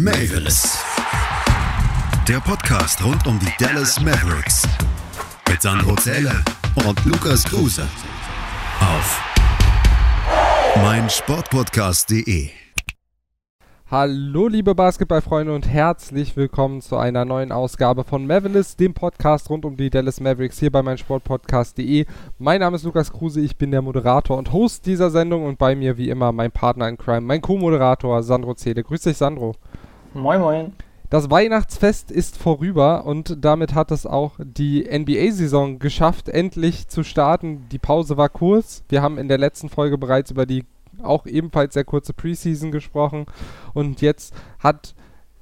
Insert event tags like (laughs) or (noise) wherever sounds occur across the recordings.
Mavis. Der Podcast rund um die Dallas Mavericks. Mit Sandro Zähler und Lukas Kruse. Auf meinsportpodcast.de. Hallo liebe Basketballfreunde und herzlich willkommen zu einer neuen Ausgabe von Mavericks, dem Podcast rund um die Dallas Mavericks hier bei meinsportpodcast.de. Mein Name ist Lukas Kruse, ich bin der Moderator und Host dieser Sendung und bei mir wie immer mein Partner in Crime, mein Co-Moderator Sandro Zede. Grüß dich Sandro. Moin moin. Das Weihnachtsfest ist vorüber und damit hat es auch die NBA-Saison geschafft, endlich zu starten. Die Pause war kurz. Wir haben in der letzten Folge bereits über die auch ebenfalls sehr kurze Preseason gesprochen. Und jetzt hat,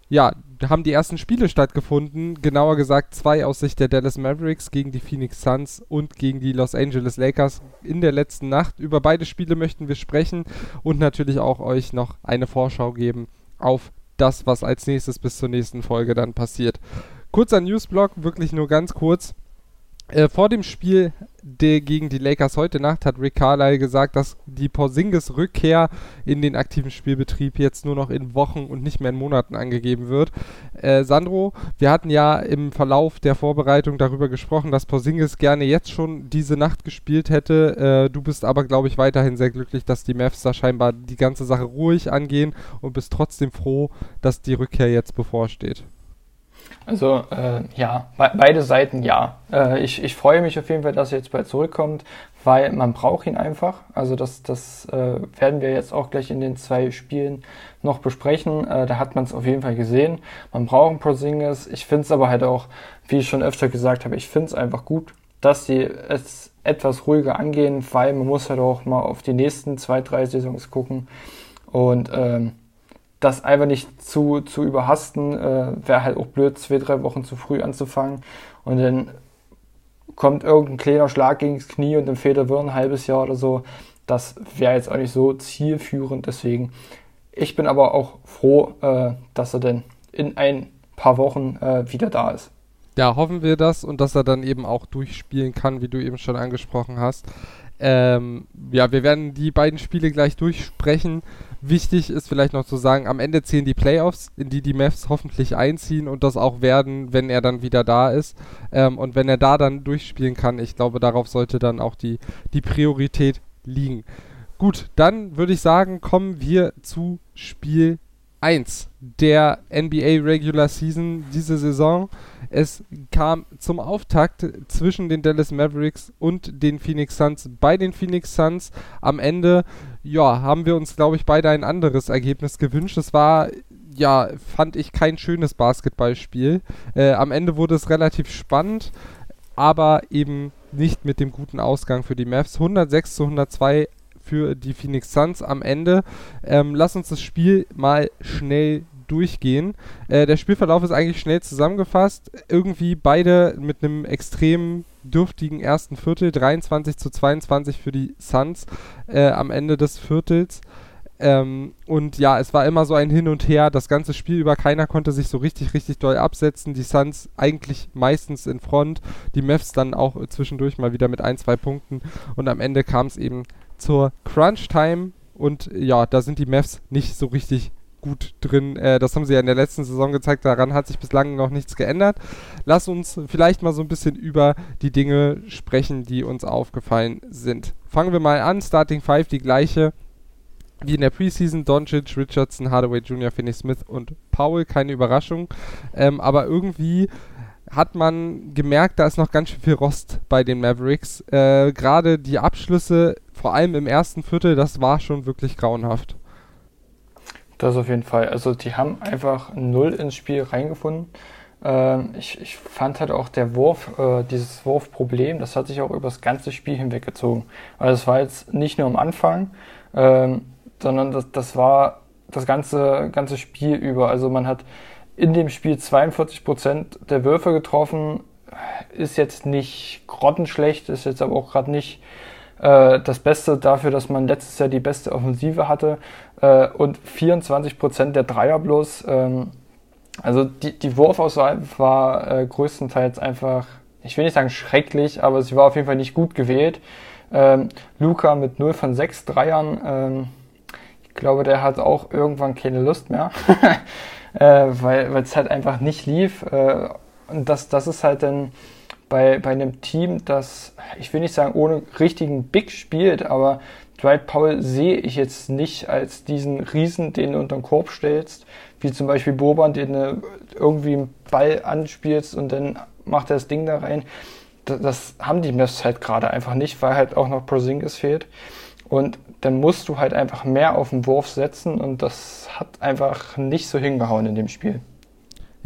ja, haben die ersten Spiele stattgefunden. Genauer gesagt zwei aus Sicht der Dallas Mavericks gegen die Phoenix Suns und gegen die Los Angeles Lakers in der letzten Nacht. Über beide Spiele möchten wir sprechen und natürlich auch euch noch eine Vorschau geben auf das, was als nächstes bis zur nächsten Folge dann passiert. Kurzer Newsblock, wirklich nur ganz kurz. Äh, vor dem Spiel de, gegen die Lakers heute Nacht hat Rick Carlisle gesagt, dass die Porzingis Rückkehr in den aktiven Spielbetrieb jetzt nur noch in Wochen und nicht mehr in Monaten angegeben wird. Äh, Sandro, wir hatten ja im Verlauf der Vorbereitung darüber gesprochen, dass Porzingis gerne jetzt schon diese Nacht gespielt hätte. Äh, du bist aber, glaube ich, weiterhin sehr glücklich, dass die Mavs da scheinbar die ganze Sache ruhig angehen und bist trotzdem froh, dass die Rückkehr jetzt bevorsteht. Also äh, ja, be beide Seiten ja. Äh, ich, ich freue mich auf jeden Fall, dass er jetzt bald zurückkommt, weil man braucht ihn einfach. Also das, das äh, werden wir jetzt auch gleich in den zwei Spielen noch besprechen. Äh, da hat man es auf jeden Fall gesehen. Man braucht einen Porzingis. Ich finde es aber halt auch, wie ich schon öfter gesagt habe, ich finde es einfach gut, dass sie es etwas ruhiger angehen, weil man muss halt auch mal auf die nächsten zwei, drei Saisons gucken. Und ähm, das einfach nicht zu, zu überhasten, äh, wäre halt auch blöd, zwei, drei Wochen zu früh anzufangen. Und dann kommt irgendein kleiner Schlag gegen das Knie und dann fehlt er ein halbes Jahr oder so. Das wäre jetzt auch nicht so zielführend. Deswegen, ich bin aber auch froh, äh, dass er denn in ein paar Wochen äh, wieder da ist. Ja, hoffen wir das und dass er dann eben auch durchspielen kann, wie du eben schon angesprochen hast. Ähm, ja, wir werden die beiden Spiele gleich durchsprechen. Wichtig ist vielleicht noch zu sagen, am Ende zählen die Playoffs, in die die Mavs hoffentlich einziehen und das auch werden, wenn er dann wieder da ist. Ähm, und wenn er da dann durchspielen kann, ich glaube, darauf sollte dann auch die, die Priorität liegen. Gut, dann würde ich sagen, kommen wir zu Spiel 1 der NBA Regular Season diese Saison. Es kam zum Auftakt zwischen den Dallas Mavericks und den Phoenix Suns. Bei den Phoenix Suns am Ende, ja, haben wir uns, glaube ich, beide ein anderes Ergebnis gewünscht. Es war ja, fand ich kein schönes Basketballspiel. Äh, am Ende wurde es relativ spannend, aber eben nicht mit dem guten Ausgang für die Mavs. 106 zu 102 für die Phoenix Suns am Ende. Ähm, lass uns das Spiel mal schnell durchgehen. Äh, der Spielverlauf ist eigentlich schnell zusammengefasst. Irgendwie beide mit einem extrem dürftigen ersten Viertel, 23 zu 22 für die Suns äh, am Ende des Viertels. Ähm, und ja, es war immer so ein Hin und Her, das ganze Spiel über, keiner konnte sich so richtig, richtig doll absetzen. Die Suns eigentlich meistens in Front, die Mavs dann auch zwischendurch mal wieder mit ein, zwei Punkten. Und am Ende kam es eben zur Crunch Time und ja, da sind die Mavs nicht so richtig gut drin. Äh, das haben sie ja in der letzten Saison gezeigt. Daran hat sich bislang noch nichts geändert. Lass uns vielleicht mal so ein bisschen über die Dinge sprechen, die uns aufgefallen sind. Fangen wir mal an. Starting 5, die gleiche wie in der Preseason. Doncic, Richardson, Hardaway Jr., Finney Smith und Powell. Keine Überraschung. Ähm, aber irgendwie hat man gemerkt, da ist noch ganz schön viel Rost bei den Mavericks. Äh, Gerade die Abschlüsse, vor allem im ersten Viertel, das war schon wirklich grauenhaft. Das auf jeden Fall. Also die haben einfach null ins Spiel reingefunden. Ähm, ich, ich fand halt auch der Wurf, äh, dieses Wurfproblem, das hat sich auch über das ganze Spiel hinweggezogen. Also es war jetzt nicht nur am Anfang, ähm, sondern das, das war das ganze, ganze Spiel über. Also man hat in dem Spiel 42 Prozent der Würfe getroffen. Ist jetzt nicht grottenschlecht, ist jetzt aber auch gerade nicht äh, das Beste dafür, dass man letztes Jahr die beste Offensive hatte. Äh, und 24 Prozent der Dreier bloß. Ähm, also die, die Wurfauswahl war äh, größtenteils einfach, ich will nicht sagen schrecklich, aber sie war auf jeden Fall nicht gut gewählt. Ähm, Luca mit 0 von 6 Dreiern. Ähm, ich glaube, der hat auch irgendwann keine Lust mehr. (laughs) äh, weil es halt einfach nicht lief. Äh, und das, das ist halt dann bei, bei einem Team, das, ich will nicht sagen, ohne richtigen Big spielt, aber Dwight Powell sehe ich jetzt nicht als diesen Riesen, den du unter den Korb stellst, wie zum Beispiel Boban, den du irgendwie einen Ball anspielst und dann macht er das Ding da rein. Das, das haben die Mavs halt gerade einfach nicht, weil halt auch noch Prozingis fehlt. Und dann musst du halt einfach mehr auf den Wurf setzen und das hat einfach nicht so hingehauen in dem Spiel.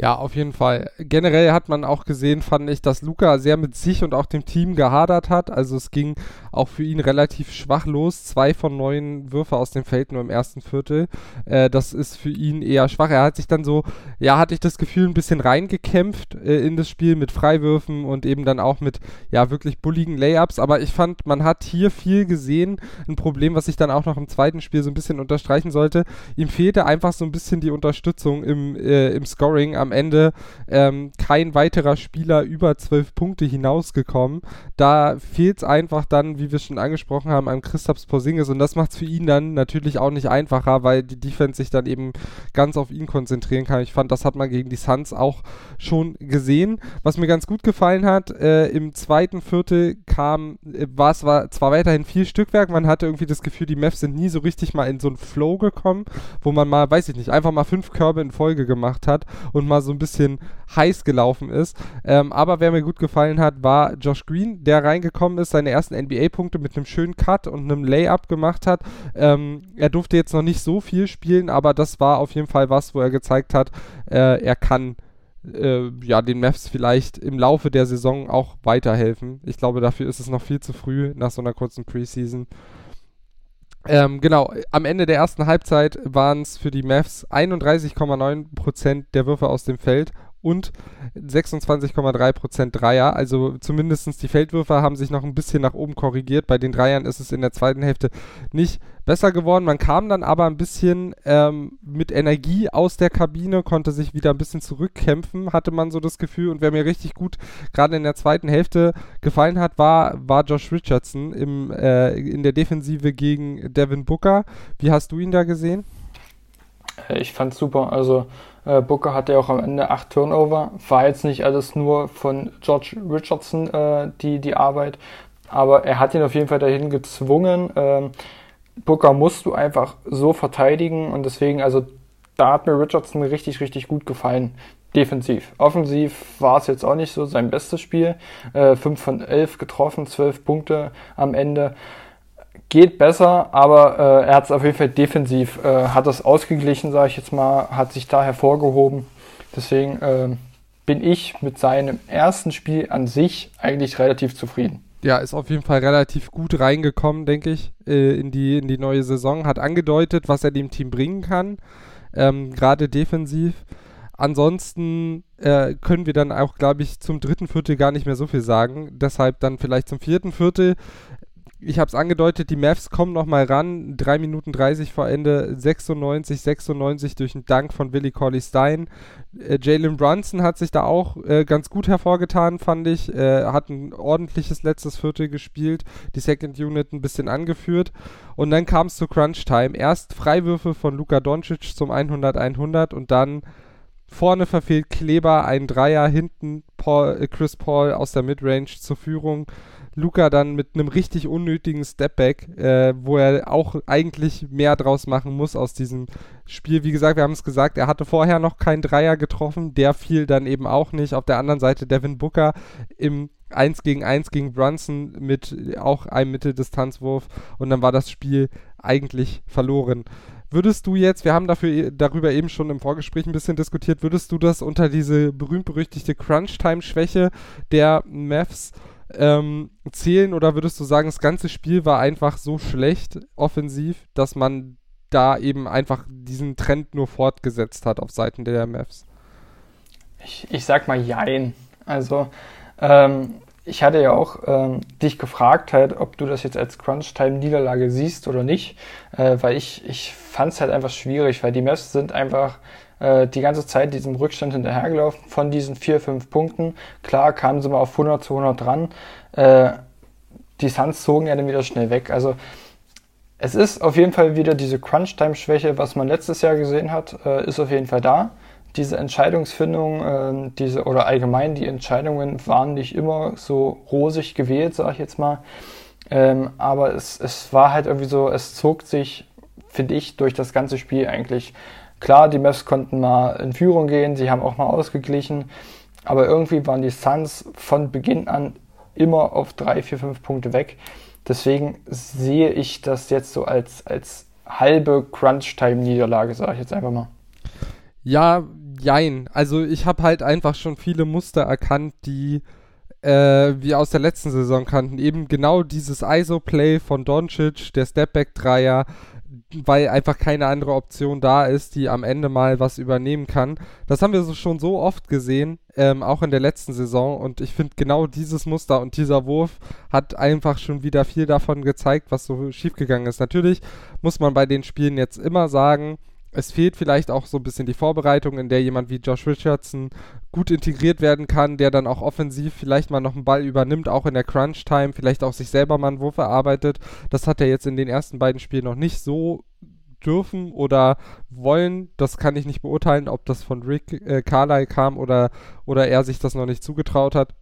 Ja, auf jeden Fall. Generell hat man auch gesehen, fand ich, dass Luca sehr mit sich und auch dem Team gehadert hat. Also es ging auch für ihn relativ schwach los. Zwei von neun Würfe aus dem Feld nur im ersten Viertel. Äh, das ist für ihn eher schwach. Er hat sich dann so, ja, hatte ich das Gefühl, ein bisschen reingekämpft äh, in das Spiel mit Freiwürfen und eben dann auch mit, ja, wirklich bulligen Layups. Aber ich fand, man hat hier viel gesehen. Ein Problem, was ich dann auch noch im zweiten Spiel so ein bisschen unterstreichen sollte. Ihm fehlte einfach so ein bisschen die Unterstützung im, äh, im Scoring am Ende ähm, kein weiterer Spieler über zwölf Punkte hinausgekommen. Da fehlt es einfach dann, wie wir schon angesprochen haben, an Christaps Porzingis und das macht es für ihn dann natürlich auch nicht einfacher, weil die Defense sich dann eben ganz auf ihn konzentrieren kann. Ich fand, das hat man gegen die Suns auch schon gesehen. Was mir ganz gut gefallen hat, äh, im zweiten Viertel kam, äh, war es war zwar weiterhin viel Stückwerk, man hatte irgendwie das Gefühl, die Mavs sind nie so richtig mal in so einen Flow gekommen, wo man mal, weiß ich nicht, einfach mal fünf Körbe in Folge gemacht hat und mal so ein bisschen heiß gelaufen ist. Ähm, aber wer mir gut gefallen hat, war Josh Green, der reingekommen ist, seine ersten NBA-Punkte mit einem schönen Cut und einem Layup gemacht hat. Ähm, er durfte jetzt noch nicht so viel spielen, aber das war auf jeden Fall was, wo er gezeigt hat, äh, er kann äh, ja, den Mavs vielleicht im Laufe der Saison auch weiterhelfen. Ich glaube, dafür ist es noch viel zu früh nach so einer kurzen Preseason. Ähm, genau, am Ende der ersten Halbzeit waren es für die Mavs 31,9% der Würfe aus dem Feld und 26,3% Dreier. Also zumindest die Feldwürfe haben sich noch ein bisschen nach oben korrigiert. Bei den Dreiern ist es in der zweiten Hälfte nicht besser geworden. Man kam dann aber ein bisschen ähm, mit Energie aus der Kabine, konnte sich wieder ein bisschen zurückkämpfen, hatte man so das Gefühl. Und wer mir richtig gut gerade in der zweiten Hälfte gefallen hat, war, war Josh Richardson im, äh, in der Defensive gegen Devin Booker. Wie hast du ihn da gesehen? Ich fand's super. Also äh, Booker hatte ja auch am Ende acht Turnover. War jetzt nicht alles nur von George Richardson äh, die, die Arbeit, aber er hat ihn auf jeden Fall dahin gezwungen. Ähm, Booker musst du einfach so verteidigen und deswegen, also da hat mir Richardson richtig, richtig gut gefallen. Defensiv. Offensiv war es jetzt auch nicht so sein bestes Spiel. Äh, 5 von 11 getroffen, 12 Punkte am Ende geht besser, aber äh, er hat es auf jeden Fall defensiv, äh, hat das ausgeglichen, sage ich jetzt mal, hat sich da hervorgehoben. Deswegen äh, bin ich mit seinem ersten Spiel an sich eigentlich relativ zufrieden. Ja, ist auf jeden Fall relativ gut reingekommen, denke ich, äh, in, die, in die neue Saison. Hat angedeutet, was er dem Team bringen kann, ähm, gerade defensiv. Ansonsten äh, können wir dann auch, glaube ich, zum dritten Viertel gar nicht mehr so viel sagen. Deshalb dann vielleicht zum vierten Viertel ich habe es angedeutet, die Mavs kommen nochmal ran. 3 Minuten 30 vor Ende, 96, 96 durch einen Dank von Willie Corley Stein. Äh, Jalen Brunson hat sich da auch äh, ganz gut hervorgetan, fand ich. Äh, hat ein ordentliches letztes Viertel gespielt, die Second Unit ein bisschen angeführt. Und dann kam es zu Crunch Time. Erst Freiwürfe von Luka Doncic zum 100-100 und dann vorne verfehlt Kleber ein Dreier, hinten Paul, äh, Chris Paul aus der Midrange zur Führung. Luca dann mit einem richtig unnötigen Stepback, äh, wo er auch eigentlich mehr draus machen muss aus diesem Spiel. Wie gesagt, wir haben es gesagt, er hatte vorher noch keinen Dreier getroffen, der fiel dann eben auch nicht. Auf der anderen Seite Devin Booker im 1 gegen 1 gegen Brunson mit auch einem Mitteldistanzwurf und dann war das Spiel eigentlich verloren. Würdest du jetzt, wir haben dafür, darüber eben schon im Vorgespräch ein bisschen diskutiert, würdest du das unter diese berühmt-berüchtigte Crunch-Time-Schwäche der Mavs ähm, zählen oder würdest du sagen, das ganze Spiel war einfach so schlecht offensiv, dass man da eben einfach diesen Trend nur fortgesetzt hat auf Seiten der Mavs? Ich, ich sag mal Jein. Also, ähm, ich hatte ja auch ähm, dich gefragt, halt, ob du das jetzt als Crunch-Time-Niederlage siehst oder nicht, äh, weil ich, ich fand es halt einfach schwierig, weil die Mavs sind einfach äh, die ganze Zeit diesem Rückstand hinterhergelaufen von diesen vier, fünf Punkten. Klar kamen sie mal auf 100 zu 100 dran. Äh, die Suns zogen ja dann wieder schnell weg. Also es ist auf jeden Fall wieder diese Crunch-Time-Schwäche, was man letztes Jahr gesehen hat, äh, ist auf jeden Fall da. diese Entscheidungsfindung, äh, diese oder allgemein die Entscheidungen waren nicht immer so rosig gewählt, sage ich jetzt mal. Ähm, aber es, es war halt irgendwie so, es zog sich, finde ich, durch das ganze Spiel eigentlich. Klar, die Mavs konnten mal in Führung gehen, sie haben auch mal ausgeglichen, aber irgendwie waren die Suns von Beginn an immer auf drei, vier, fünf Punkte weg. Deswegen sehe ich das jetzt so als, als halbe Crunch-Time-Niederlage, sage ich jetzt einfach mal. Ja, jein. Also ich habe halt einfach schon viele Muster erkannt, die äh, wir aus der letzten Saison kannten. Eben genau dieses ISO-Play von Doncic, der Stepback-Dreier, weil einfach keine andere Option da ist, die am Ende mal was übernehmen kann. Das haben wir so schon so oft gesehen, ähm, auch in der letzten Saison. Und ich finde genau dieses Muster und dieser Wurf hat einfach schon wieder viel davon gezeigt, was so schiefgegangen ist. Natürlich muss man bei den Spielen jetzt immer sagen, es fehlt vielleicht auch so ein bisschen die Vorbereitung, in der jemand wie Josh Richardson gut integriert werden kann, der dann auch offensiv vielleicht mal noch einen Ball übernimmt, auch in der Crunch-Time, vielleicht auch sich selber mal einen Wurf erarbeitet. Das hat er jetzt in den ersten beiden Spielen noch nicht so dürfen oder wollen. Das kann ich nicht beurteilen, ob das von Rick äh, Carlyle kam oder, oder er sich das noch nicht zugetraut hat.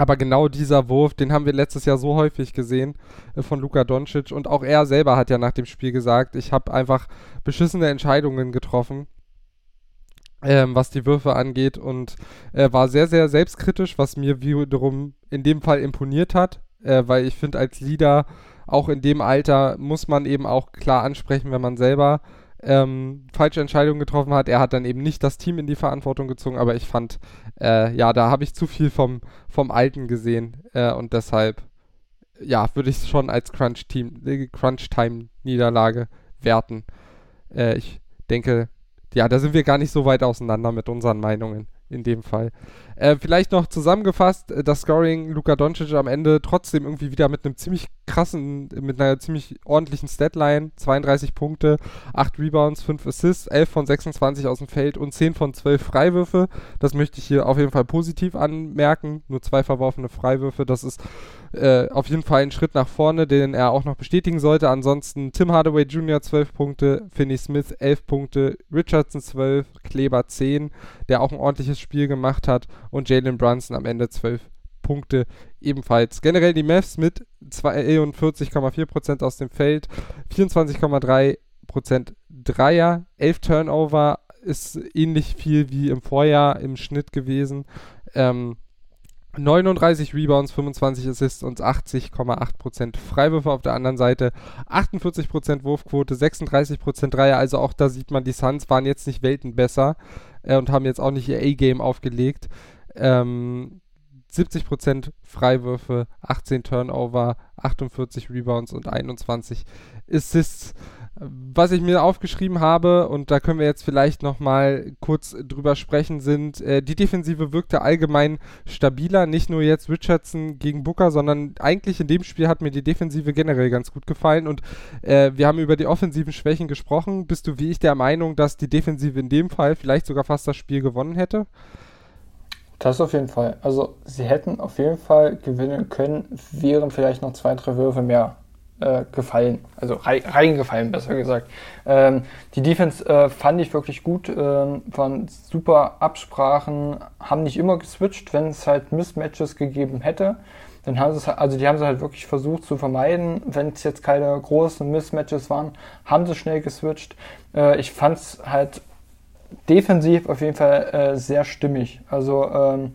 Aber genau dieser Wurf, den haben wir letztes Jahr so häufig gesehen äh, von Luka Doncic. Und auch er selber hat ja nach dem Spiel gesagt, ich habe einfach beschissene Entscheidungen getroffen, ähm, was die Würfe angeht. Und äh, war sehr, sehr selbstkritisch, was mir wiederum in dem Fall imponiert hat, äh, weil ich finde, als Leader, auch in dem Alter, muss man eben auch klar ansprechen, wenn man selber ähm, falsche Entscheidungen getroffen hat. Er hat dann eben nicht das Team in die Verantwortung gezogen, aber ich fand, äh, ja, da habe ich zu viel vom, vom Alten gesehen äh, und deshalb, ja, würde ich es schon als Crunch-Team, äh, Crunch-Time-Niederlage werten. Äh, ich denke, ja, da sind wir gar nicht so weit auseinander mit unseren Meinungen in dem Fall. Äh, vielleicht noch zusammengefasst, äh, das Scoring Luka Doncic am Ende trotzdem irgendwie wieder mit einem ziemlich krassen, mit einer ziemlich ordentlichen Statline. 32 Punkte, 8 Rebounds, 5 Assists, 11 von 26 aus dem Feld und 10 von 12 Freiwürfe. Das möchte ich hier auf jeden Fall positiv anmerken. Nur zwei verworfene Freiwürfe, das ist äh, auf jeden Fall ein Schritt nach vorne, den er auch noch bestätigen sollte. Ansonsten Tim Hardaway Jr. 12 Punkte, Finney Smith 11 Punkte, Richardson 12, Kleber 10, der auch ein ordentliches Spiel gemacht hat und Jalen Brunson am Ende 12 Punkte ebenfalls. Generell die Mavs mit 42,4% aus dem Feld, 24,3% Dreier, 11 Turnover ist ähnlich viel wie im Vorjahr im Schnitt gewesen. Ähm, 39 Rebounds, 25 Assists und 80,8% Freiwürfe auf der anderen Seite. 48% Wurfquote, 36% Dreier. Also auch da sieht man, die Suns waren jetzt nicht Welten besser äh, und haben jetzt auch nicht ihr A-Game aufgelegt. Ähm, 70% Freiwürfe, 18 Turnover, 48 Rebounds und 21 Assists. Was ich mir aufgeschrieben habe, und da können wir jetzt vielleicht nochmal kurz drüber sprechen, sind, äh, die Defensive wirkte allgemein stabiler. Nicht nur jetzt Richardson gegen Booker, sondern eigentlich in dem Spiel hat mir die Defensive generell ganz gut gefallen. Und äh, wir haben über die offensiven Schwächen gesprochen. Bist du wie ich der Meinung, dass die Defensive in dem Fall vielleicht sogar fast das Spiel gewonnen hätte? Das auf jeden Fall. Also sie hätten auf jeden Fall gewinnen können, wären vielleicht noch zwei, drei Würfe mehr äh, gefallen, also rei reingefallen, besser gesagt. Ähm, die Defense äh, fand ich wirklich gut, ähm, waren super Absprachen, haben nicht immer geswitcht, wenn es halt Mismatches gegeben hätte. Dann haben sie also die haben sie halt wirklich versucht zu vermeiden. Wenn es jetzt keine großen Mismatches waren, haben sie schnell geswitcht. Äh, ich fand es halt defensiv auf jeden Fall äh, sehr stimmig. Also ähm,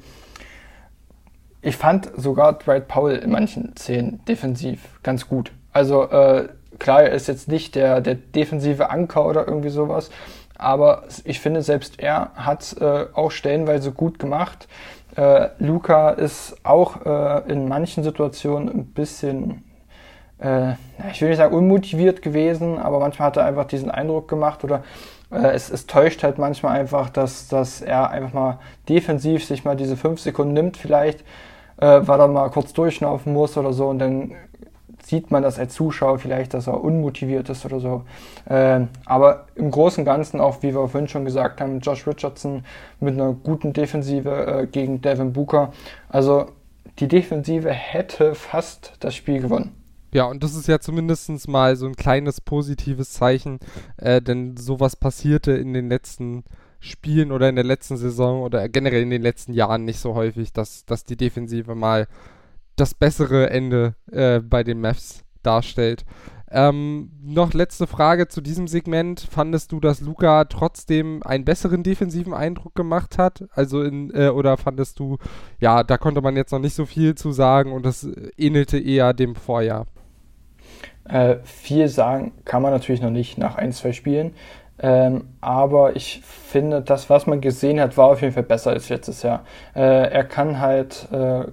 ich fand sogar Dwight Powell in manchen Szenen defensiv ganz gut. Also äh, klar, er ist jetzt nicht der, der defensive Anker oder irgendwie sowas, aber ich finde, selbst er hat äh, auch stellenweise gut gemacht. Äh, Luca ist auch äh, in manchen Situationen ein bisschen, äh, ich will nicht sagen unmotiviert gewesen, aber manchmal hat er einfach diesen Eindruck gemacht oder äh, es, es, täuscht halt manchmal einfach, dass, dass er einfach mal defensiv sich mal diese fünf Sekunden nimmt vielleicht, äh, weil er mal kurz durchschnaufen muss oder so und dann sieht man das als Zuschauer vielleicht, dass er unmotiviert ist oder so. Äh, aber im Großen und Ganzen, auch wie wir vorhin schon gesagt haben, Josh Richardson mit einer guten Defensive äh, gegen Devin Booker. Also die Defensive hätte fast das Spiel gewonnen. Ja, und das ist ja zumindest mal so ein kleines positives Zeichen, äh, denn sowas passierte in den letzten Spielen oder in der letzten Saison oder generell in den letzten Jahren nicht so häufig, dass, dass die Defensive mal das bessere Ende äh, bei den Mavs darstellt. Ähm, noch letzte Frage zu diesem Segment. Fandest du, dass Luca trotzdem einen besseren defensiven Eindruck gemacht hat? Also in, äh, oder fandest du, ja, da konnte man jetzt noch nicht so viel zu sagen und das ähnelte eher dem Vorjahr? Äh, viel sagen kann man natürlich noch nicht nach ein, zwei Spielen. Ähm, aber ich finde, das, was man gesehen hat, war auf jeden Fall besser als letztes Jahr. Äh, er kann halt äh,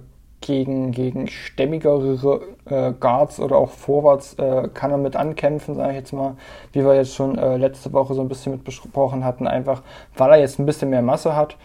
gegen, gegen stämmigere äh, Guards oder auch Vorwärts äh, kann er mit ankämpfen, sage ich jetzt mal, wie wir jetzt schon äh, letzte Woche so ein bisschen mit besprochen hatten, einfach weil er jetzt ein bisschen mehr Masse hat,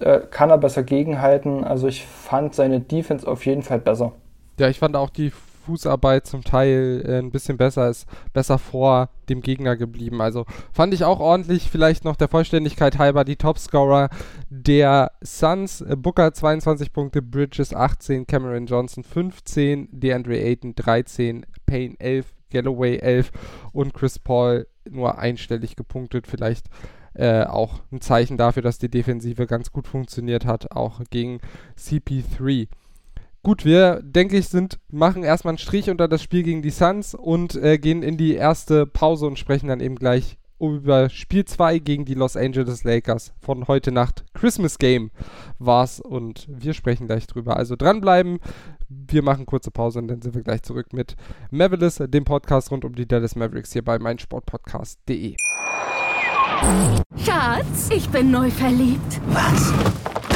äh, kann er besser gegenhalten. Also ich fand seine Defense auf jeden Fall besser. Ja, ich fand auch die Fußarbeit zum Teil äh, ein bisschen besser ist, besser vor dem Gegner geblieben. Also fand ich auch ordentlich, vielleicht noch der Vollständigkeit halber, die Topscorer der Suns. Äh, Booker 22 Punkte, Bridges 18, Cameron Johnson 15, DeAndre Ayton 13, Payne 11, Galloway 11 und Chris Paul nur einstellig gepunktet. Vielleicht äh, auch ein Zeichen dafür, dass die Defensive ganz gut funktioniert hat, auch gegen CP3. Gut, wir, denke ich, sind, machen erstmal einen Strich unter das Spiel gegen die Suns und äh, gehen in die erste Pause und sprechen dann eben gleich über Spiel 2 gegen die Los Angeles Lakers von heute Nacht. Christmas Game war's und wir sprechen gleich drüber. Also dranbleiben. Wir machen kurze Pause und dann sind wir gleich zurück mit Mavericks, dem Podcast rund um die Dallas Mavericks hier bei meinsportpodcast.de. Schatz, ich bin neu verliebt. Was?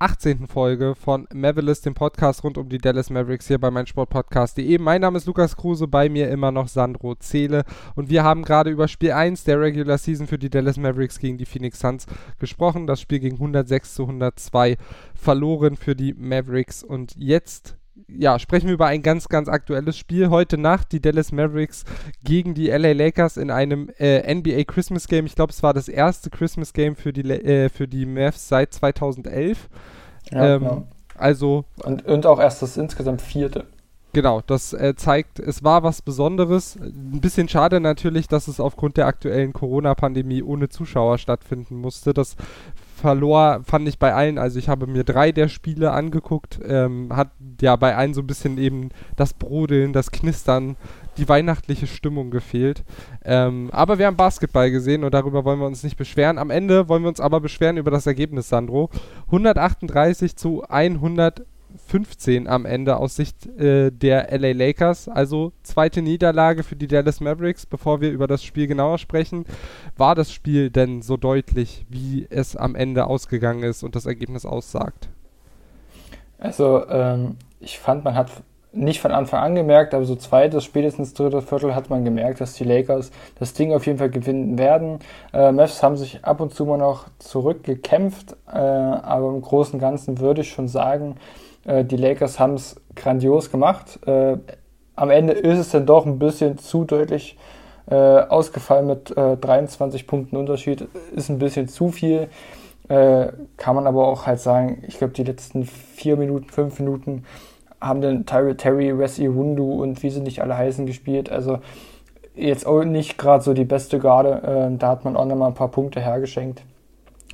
18. Folge von Mavericks, dem Podcast rund um die Dallas Mavericks hier bei meinsportpodcast.de. Mein Name ist Lukas Kruse, bei mir immer noch Sandro Zähle und wir haben gerade über Spiel 1 der Regular Season für die Dallas Mavericks gegen die Phoenix Suns gesprochen. Das Spiel ging 106 zu 102 verloren für die Mavericks und jetzt ja, sprechen wir über ein ganz, ganz aktuelles Spiel. Heute Nacht die Dallas Mavericks gegen die LA Lakers in einem äh, NBA Christmas Game. Ich glaube, es war das erste Christmas Game für die, äh, für die Mavs seit 2011. Ja, ähm, genau. Also. Und, und auch erst das insgesamt vierte. Genau, das äh, zeigt, es war was Besonderes. Ein bisschen schade natürlich, dass es aufgrund der aktuellen Corona-Pandemie ohne Zuschauer stattfinden musste. Das verlor, fand ich bei allen, also ich habe mir drei der Spiele angeguckt, ähm, hat ja bei allen so ein bisschen eben das Brodeln, das Knistern, die weihnachtliche Stimmung gefehlt. Ähm, aber wir haben Basketball gesehen und darüber wollen wir uns nicht beschweren. Am Ende wollen wir uns aber beschweren über das Ergebnis, Sandro. 138 zu 100 15 am Ende aus Sicht äh, der LA Lakers. Also zweite Niederlage für die Dallas Mavericks. Bevor wir über das Spiel genauer sprechen, war das Spiel denn so deutlich, wie es am Ende ausgegangen ist und das Ergebnis aussagt? Also ähm, ich fand, man hat nicht von Anfang an gemerkt, aber so zweites, spätestens drittes Viertel hat man gemerkt, dass die Lakers das Ding auf jeden Fall gewinnen werden. Äh, Mavs haben sich ab und zu mal noch zurückgekämpft, äh, aber im Großen und Ganzen würde ich schon sagen, äh, die Lakers haben es grandios gemacht. Äh, am Ende ist es dann doch ein bisschen zu deutlich äh, ausgefallen mit 23 Punkten Unterschied. Ist ein bisschen zu viel. kann man aber auch halt sagen, ich glaube, die letzten vier Minuten, fünf Minuten haben dann Terry, Terry Wes Iwundu und wie sie nicht alle heißen gespielt. Also jetzt auch nicht gerade so die beste Garde. da hat man auch nochmal ein paar Punkte hergeschenkt.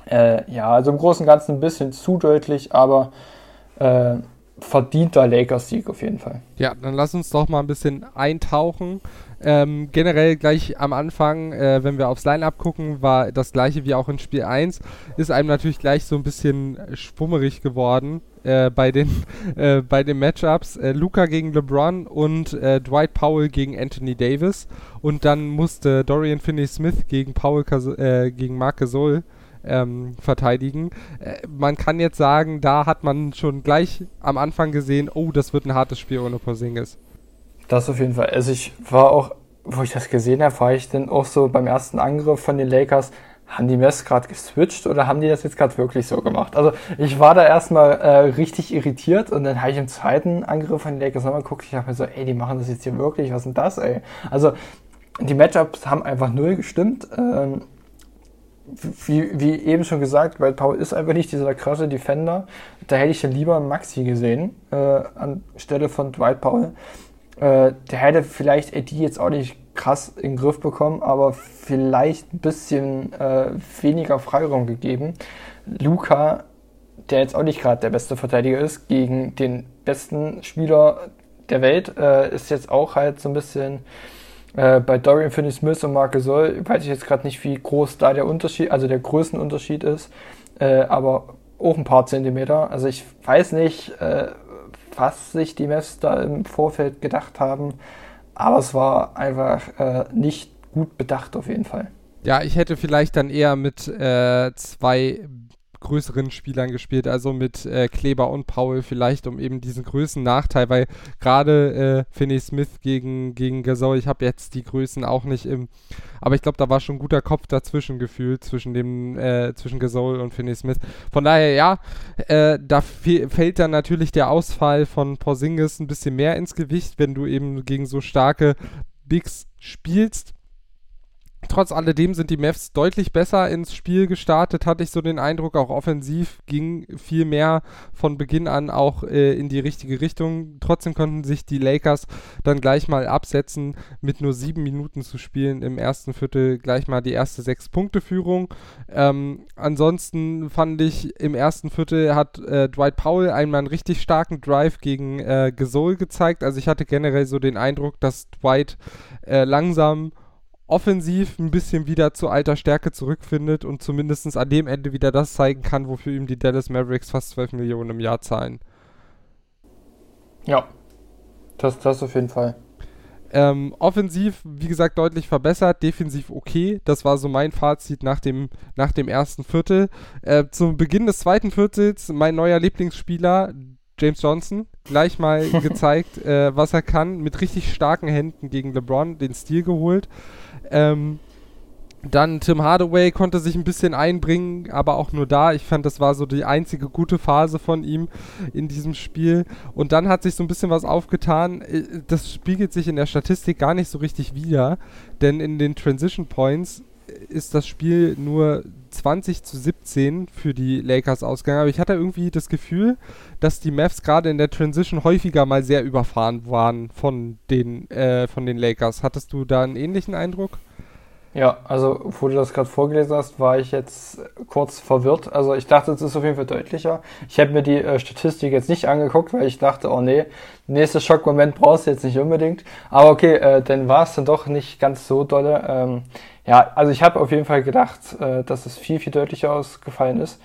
ja, also im Großen und Ganzen ein bisschen zu deutlich, aber äh, verdienter Lakers-Sieg auf jeden Fall. Ja, dann lass uns doch mal ein bisschen eintauchen. Ähm, generell gleich am Anfang, äh, wenn wir aufs Line-Up gucken, war das gleiche wie auch in Spiel 1. Ist einem natürlich gleich so ein bisschen schwummerig geworden äh, bei, den, (laughs) äh, den Matchups. Äh, Luca gegen LeBron und äh, Dwight Powell gegen Anthony Davis. Und dann musste Dorian Finney-Smith gegen, Powell, äh, gegen Marc Gasol ähm, verteidigen. Äh, man kann jetzt sagen, da hat man schon gleich am Anfang gesehen, oh, das wird ein hartes Spiel ohne Porzingis. Das auf jeden Fall. Also ich war auch, wo ich das gesehen habe, war ich dann auch so beim ersten Angriff von den Lakers, haben die Mess gerade geswitcht oder haben die das jetzt gerade wirklich so gemacht? Also ich war da erstmal äh, richtig irritiert und dann habe ich im zweiten Angriff von den Lakers nochmal geguckt. Ich habe mir so, ey, die machen das jetzt hier wirklich, was denn das, ey? Also die Matchups haben einfach null gestimmt. Ähm, wie, wie eben schon gesagt, weil Paul ist einfach nicht dieser krasse Defender. Da hätte ich ja lieber Maxi gesehen, äh, anstelle von Dwight Powell. Äh, der hätte vielleicht Eddie jetzt auch nicht krass in den Griff bekommen, aber vielleicht ein bisschen äh, weniger Freiraum gegeben. Luca, der jetzt auch nicht gerade der beste Verteidiger ist, gegen den besten Spieler der Welt, äh, ist jetzt auch halt so ein bisschen äh, bei Dorian Finney-Smith und Marc Gasol, weiß ich jetzt gerade nicht, wie groß da der Unterschied, also der Größenunterschied ist, äh, aber auch ein paar Zentimeter. Also ich weiß nicht, äh, was sich die Mess da im Vorfeld gedacht haben, aber es war einfach äh, nicht gut bedacht auf jeden Fall. Ja, ich hätte vielleicht dann eher mit äh, zwei größeren Spielern gespielt, also mit äh, Kleber und Paul vielleicht um eben diesen Größennachteil, weil gerade äh, Finney Smith gegen, gegen Gasol, ich habe jetzt die Größen auch nicht im, aber ich glaube, da war schon ein guter Kopf dazwischen gefühlt, zwischen dem, äh, zwischen Gasol und Finney Smith. Von daher, ja, äh, da fällt dann natürlich der Ausfall von Porzingis ein bisschen mehr ins Gewicht, wenn du eben gegen so starke Bigs spielst Trotz alledem sind die Mavs deutlich besser ins Spiel gestartet, hatte ich so den Eindruck. Auch offensiv ging viel mehr von Beginn an auch äh, in die richtige Richtung. Trotzdem konnten sich die Lakers dann gleich mal absetzen, mit nur sieben Minuten zu spielen im ersten Viertel gleich mal die erste Sechs-Punkte-Führung. Ähm, ansonsten fand ich, im ersten Viertel hat äh, Dwight Powell einmal einen richtig starken Drive gegen äh, Gasol gezeigt. Also ich hatte generell so den Eindruck, dass Dwight äh, langsam offensiv ein bisschen wieder zu alter Stärke zurückfindet und zumindest an dem Ende wieder das zeigen kann, wofür ihm die Dallas Mavericks fast 12 Millionen im Jahr zahlen. Ja, das, das auf jeden Fall. Ähm, offensiv, wie gesagt, deutlich verbessert, defensiv okay. Das war so mein Fazit nach dem, nach dem ersten Viertel. Äh, zum Beginn des zweiten Viertels mein neuer Lieblingsspieler, James Johnson, gleich mal (laughs) gezeigt, äh, was er kann, mit richtig starken Händen gegen LeBron den Stil geholt. Ähm, dann Tim Hardaway konnte sich ein bisschen einbringen, aber auch nur da. Ich fand, das war so die einzige gute Phase von ihm in diesem Spiel. Und dann hat sich so ein bisschen was aufgetan. Äh, das spiegelt sich in der Statistik gar nicht so richtig wider, denn in den Transition Points ist das Spiel nur 20 zu 17 für die Lakers ausgegangen. Aber ich hatte irgendwie das Gefühl, dass die Mavs gerade in der Transition häufiger mal sehr überfahren waren von den, äh, von den Lakers. Hattest du da einen ähnlichen Eindruck? Ja, also wo du das gerade vorgelesen hast, war ich jetzt kurz verwirrt. Also ich dachte, es ist auf jeden Fall deutlicher. Ich habe mir die äh, Statistik jetzt nicht angeguckt, weil ich dachte, oh nee, nächster Schockmoment brauchst du jetzt nicht unbedingt. Aber okay, äh, dann war es dann doch nicht ganz so dolle. Ähm, ja, also ich habe auf jeden Fall gedacht, äh, dass es viel, viel deutlicher ausgefallen ist.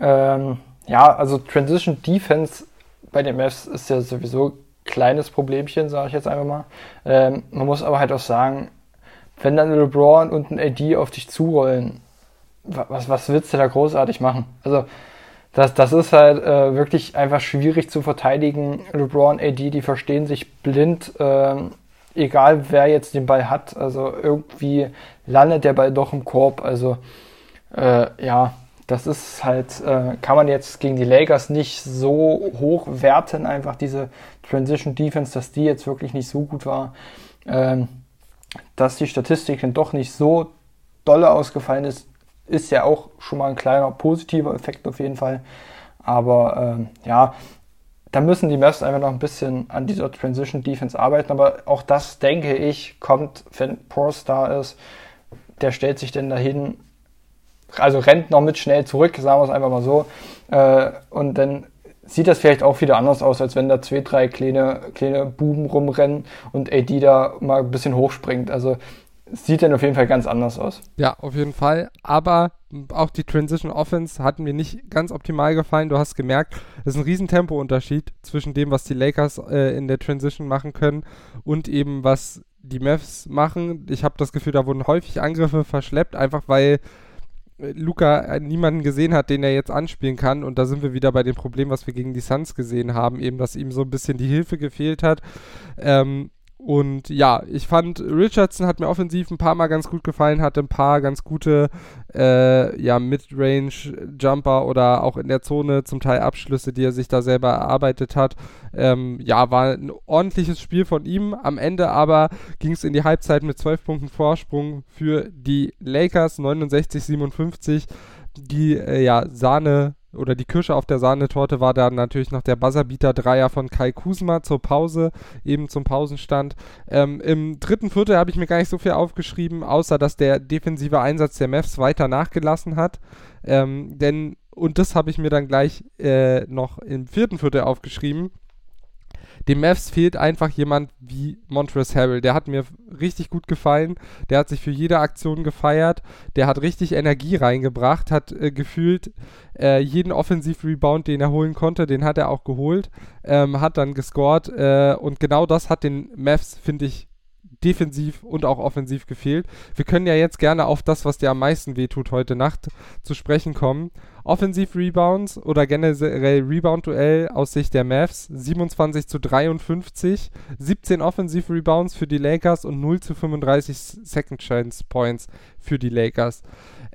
Ähm, ja, also Transition Defense bei den Mavs ist ja sowieso kleines Problemchen, sage ich jetzt einfach mal. Ähm, man muss aber halt auch sagen, wenn dann LeBron und ein AD auf dich zurollen, was, was willst du da großartig machen? Also, das, das ist halt äh, wirklich einfach schwierig zu verteidigen. LeBron, AD, die verstehen sich blind, äh, egal wer jetzt den Ball hat. Also irgendwie landet der Ball doch im Korb. Also äh, ja, das ist halt, äh, kann man jetzt gegen die Lakers nicht so hoch werten, einfach diese Transition Defense, dass die jetzt wirklich nicht so gut war. Ähm, dass die Statistik dann doch nicht so dolle ausgefallen ist, ist ja auch schon mal ein kleiner positiver Effekt auf jeden Fall. Aber ähm, ja, da müssen die Mavs einfach noch ein bisschen an dieser Transition Defense arbeiten. Aber auch das, denke ich, kommt, wenn Porce da ist. Der stellt sich denn dahin, also rennt noch mit schnell zurück, sagen wir es einfach mal so. Äh, und dann sieht das vielleicht auch wieder anders aus, als wenn da zwei, drei kleine, kleine Buben rumrennen und AD da mal ein bisschen hochspringt. Also sieht dann auf jeden Fall ganz anders aus. Ja, auf jeden Fall. Aber auch die Transition Offense hat mir nicht ganz optimal gefallen. Du hast gemerkt, es ist ein riesen Tempo-Unterschied zwischen dem, was die Lakers äh, in der Transition machen können und eben was die Mavs machen. Ich habe das Gefühl, da wurden häufig Angriffe verschleppt, einfach weil Luca äh, niemanden gesehen hat, den er jetzt anspielen kann. Und da sind wir wieder bei dem Problem, was wir gegen die Suns gesehen haben, eben, dass ihm so ein bisschen die Hilfe gefehlt hat. Ähm, und ja, ich fand, Richardson hat mir offensiv ein paar Mal ganz gut gefallen, hatte ein paar ganz gute äh, ja, Mid-Range-Jumper oder auch in der Zone zum Teil Abschlüsse, die er sich da selber erarbeitet hat. Ähm, ja, war ein ordentliches Spiel von ihm. Am Ende aber ging es in die Halbzeit mit 12 Punkten Vorsprung für die Lakers, 69-57. Die äh, ja, Sahne oder die Kirsche auf der Sahnetorte war dann natürlich noch der Buzzerbeater-Dreier von Kai Kusma zur Pause, eben zum Pausenstand. Ähm, Im dritten Viertel habe ich mir gar nicht so viel aufgeschrieben, außer dass der defensive Einsatz der Mavs weiter nachgelassen hat. Ähm, denn, und das habe ich mir dann gleich äh, noch im vierten Viertel aufgeschrieben dem Mavs fehlt einfach jemand wie Montrezl Harrell. Der hat mir richtig gut gefallen. Der hat sich für jede Aktion gefeiert. Der hat richtig Energie reingebracht, hat äh, gefühlt äh, jeden Offensiv-Rebound, den er holen konnte, den hat er auch geholt, ähm, hat dann gescored äh, und genau das hat den Mavs, finde ich, defensiv und auch offensiv gefehlt. Wir können ja jetzt gerne auf das, was dir am meisten wehtut heute Nacht, zu sprechen kommen. Offensiv-Rebounds oder generell Rebound-Duell aus Sicht der Mavs 27 zu 53, 17 Offensiv-Rebounds für die Lakers und 0 zu 35 Second Chance Points für die Lakers.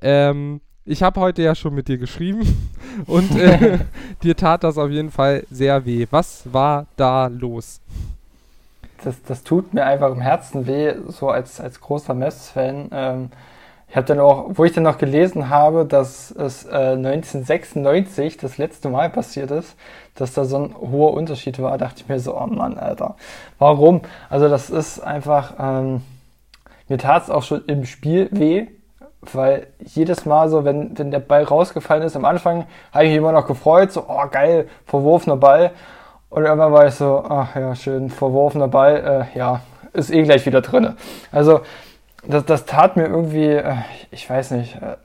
Ähm, ich habe heute ja schon mit dir geschrieben und äh, (laughs) dir tat das auf jeden Fall sehr weh. Was war da los? Das, das tut mir einfach im Herzen weh, so als, als großer Mess-Fan. Ähm, ich habe dann auch, wo ich dann noch gelesen habe, dass es äh, 1996 das letzte Mal passiert ist, dass da so ein hoher Unterschied war, dachte ich mir so, oh Mann, Alter, warum? Also das ist einfach, ähm, mir tat es auch schon im Spiel weh, weil jedes Mal so, wenn, wenn der Ball rausgefallen ist, am Anfang habe ich mich immer noch gefreut, so, oh geil, verworfener Ball. Und irgendwann war ich so, ach ja, schön, verworfener Ball, äh, ja, ist eh gleich wieder drinne. Also, das, das tat mir irgendwie, äh, ich weiß nicht, äh,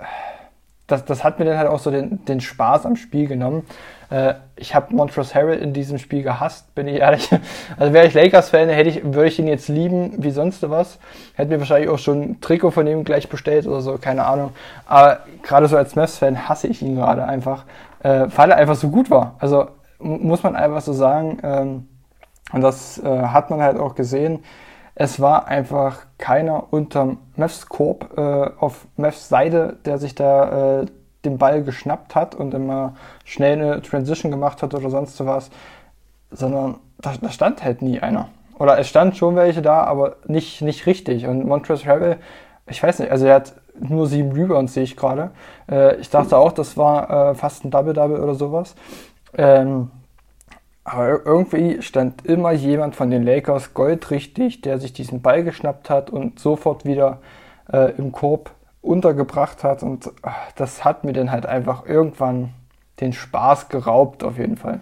das, das hat mir dann halt auch so den, den Spaß am Spiel genommen. Äh, ich habe Montrezl Harrell in diesem Spiel gehasst, bin ich ehrlich. (laughs) Also wäre ich Lakers-Fan, hätte ich, würde ich ihn jetzt lieben wie sonst was. Hätte mir wahrscheinlich auch schon ein Trikot von ihm gleich bestellt oder so, keine Ahnung. Aber gerade so als Mavs-Fan hasse ich ihn gerade einfach, äh, weil er einfach so gut war. Also muss man einfach so sagen, ähm, und das äh, hat man halt auch gesehen, es war einfach keiner unterm Mavs Korb äh, auf Mavs Seite, der sich da äh, den Ball geschnappt hat und immer schnell eine Transition gemacht hat oder sonst was, sondern da, da stand halt nie einer. Oder es stand schon welche da, aber nicht, nicht richtig. Und Montrezl Harrell, ich weiß nicht, also er hat nur sieben Rebounds, sehe ich gerade. Äh, ich dachte auch, das war äh, fast ein Double-Double oder sowas. Ähm, aber irgendwie stand immer jemand von den Lakers goldrichtig, der sich diesen Ball geschnappt hat und sofort wieder äh, im Korb untergebracht hat. Und ach, das hat mir dann halt einfach irgendwann den Spaß geraubt, auf jeden Fall.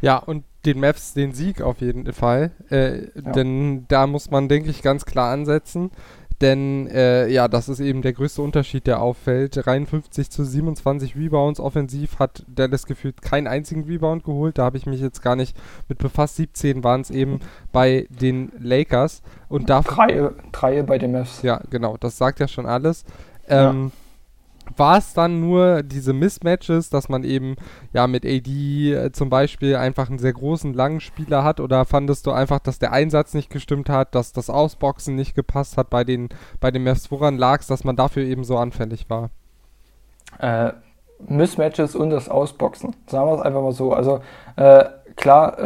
Ja, und den Mavs den Sieg auf jeden Fall. Äh, ja. Denn da muss man, denke ich, ganz klar ansetzen. Denn äh, ja, das ist eben der größte Unterschied, der auffällt. 53 zu 27 Rebounds offensiv hat Dallas gefühlt keinen einzigen Rebound geholt. Da habe ich mich jetzt gar nicht mit befasst. 17 waren es eben bei den Lakers. Und drei, drei bei den Mavs. Ja, genau. Das sagt ja schon alles. Ähm, ja war es dann nur diese Mismatches, dass man eben ja mit AD äh, zum Beispiel einfach einen sehr großen, langen Spieler hat oder fandest du einfach, dass der Einsatz nicht gestimmt hat, dass das Ausboxen nicht gepasst hat bei den, bei den Mavs? Woran lag es, dass man dafür eben so anfällig war? Äh, Mismatches und das Ausboxen. Sagen wir es einfach mal so. Also äh, klar,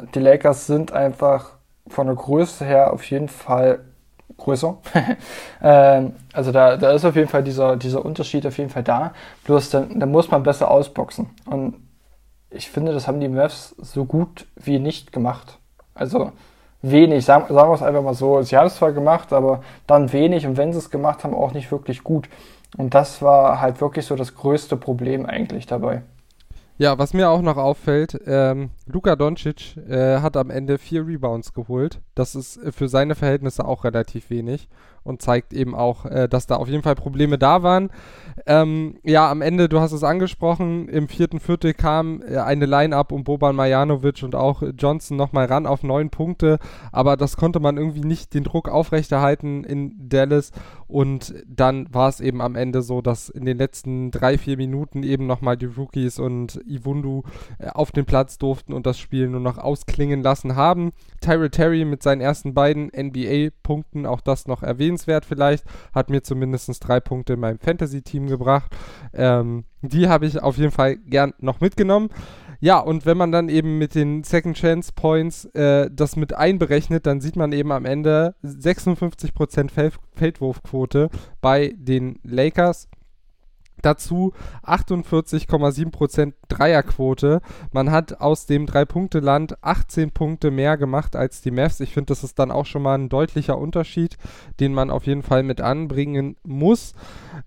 äh, die Lakers sind einfach von der Größe her auf jeden Fall größer. (laughs) ähm, also da, da ist auf jeden Fall dieser, dieser Unterschied auf jeden Fall da. Bloß dann, dann muss man besser ausboxen. Und ich finde, das haben die Mavs so gut wie nicht gemacht. Also wenig, sagen, sagen wir es einfach mal so. Sie haben es zwar gemacht, aber dann wenig und wenn sie es gemacht haben, auch nicht wirklich gut. Und das war halt wirklich so das größte Problem eigentlich dabei. Ja, was mir auch noch auffällt, ähm, Luka Doncic äh, hat am Ende vier Rebounds geholt. Das ist für seine Verhältnisse auch relativ wenig. und zeigt eben auch, äh, dass da auf jeden Fall Probleme da waren. Ähm, ja, am Ende, du hast es angesprochen, im vierten Viertel kam äh, eine Line-Up um Boban Marjanovic und auch Johnson nochmal ran auf neun Punkte, aber das konnte man irgendwie nicht den Druck aufrechterhalten in Dallas und dann war es eben am Ende so, dass in den letzten drei, vier Minuten eben nochmal die Rookies und Iwundu äh, auf den Platz durften und das Spiel nur noch ausklingen lassen haben. Tyrell Terry mit seinen ersten beiden NBA-Punkten, auch das noch erwähnenswert vielleicht, hat mir zumindest drei Punkte in meinem Fantasy-Team gebracht. Ähm, die habe ich auf jeden Fall gern noch mitgenommen. Ja, und wenn man dann eben mit den Second Chance Points äh, das mit einberechnet, dann sieht man eben am Ende 56% Fel Feldwurfquote bei den Lakers. Dazu 48,7% Dreierquote. Man hat aus dem Drei-Punkte-Land 18 Punkte mehr gemacht als die Mavs. Ich finde, das ist dann auch schon mal ein deutlicher Unterschied, den man auf jeden Fall mit anbringen muss.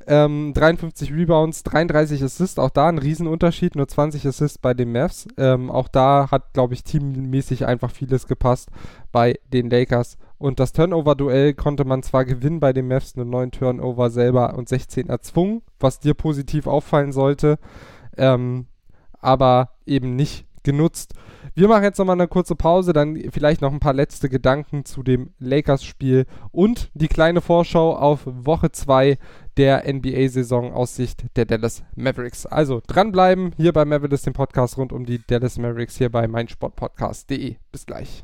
Ähm, 53 Rebounds, 33 Assists, auch da ein Riesenunterschied, nur 20 Assists bei den Mavs. Ähm, auch da hat, glaube ich, teammäßig einfach vieles gepasst bei den Lakers und das Turnover-Duell konnte man zwar gewinnen bei den Mavs, nur 9 Turnover selber und 16 erzwungen, was dir positiv auffallen sollte, ähm, aber eben nicht genutzt. Wir machen jetzt nochmal eine kurze Pause, dann vielleicht noch ein paar letzte Gedanken zu dem Lakers-Spiel und die kleine Vorschau auf Woche 2 der NBA-Saison aus Sicht der Dallas Mavericks. Also dranbleiben hier bei Mavericks, dem Podcast rund um die Dallas Mavericks hier bei meinsportpodcast.de. Bis gleich.